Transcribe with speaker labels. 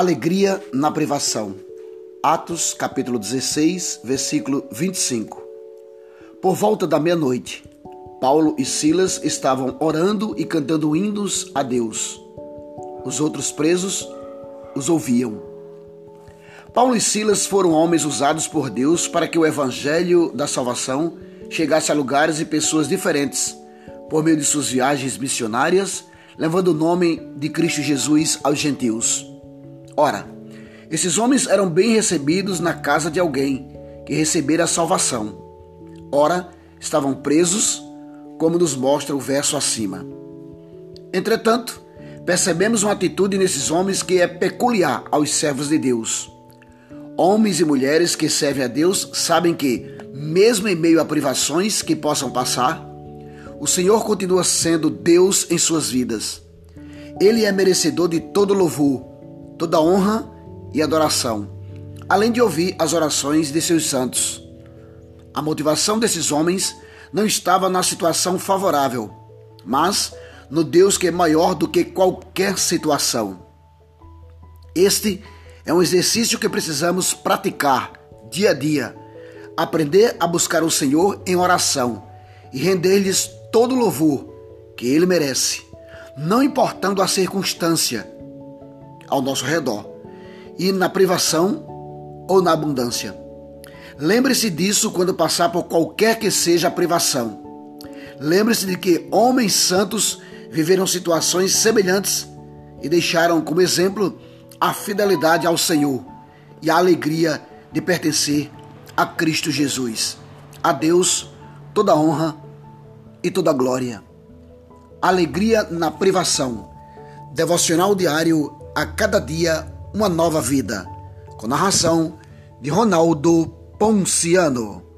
Speaker 1: Alegria na privação. Atos, capítulo 16, versículo 25. Por volta da meia-noite, Paulo e Silas estavam orando e cantando hinos a Deus. Os outros presos os ouviam. Paulo e Silas foram homens usados por Deus para que o evangelho da salvação chegasse a lugares e pessoas diferentes, por meio de suas viagens missionárias, levando o nome de Cristo Jesus aos gentios. Ora, esses homens eram bem recebidos na casa de alguém que recebera a salvação. Ora, estavam presos, como nos mostra o verso acima. Entretanto, percebemos uma atitude nesses homens que é peculiar aos servos de Deus. Homens e mulheres que servem a Deus sabem que, mesmo em meio a privações que possam passar, o Senhor continua sendo Deus em suas vidas. Ele é merecedor de todo louvor, toda honra e adoração, além de ouvir as orações de seus santos. A motivação desses homens não estava na situação favorável, mas no Deus que é maior do que qualquer situação. Este é um exercício que precisamos praticar dia a dia, aprender a buscar o Senhor em oração e render-lhes todo o louvor que ele merece, não importando a circunstância ao nosso redor, e na privação ou na abundância. Lembre-se disso quando passar por qualquer que seja a privação. Lembre-se de que homens santos viveram situações semelhantes e deixaram como exemplo a fidelidade ao Senhor e a alegria de pertencer a Cristo Jesus. A Deus toda honra e toda glória. Alegria na privação. Devocional diário a cada dia uma nova vida. Com narração de Ronaldo Ponciano.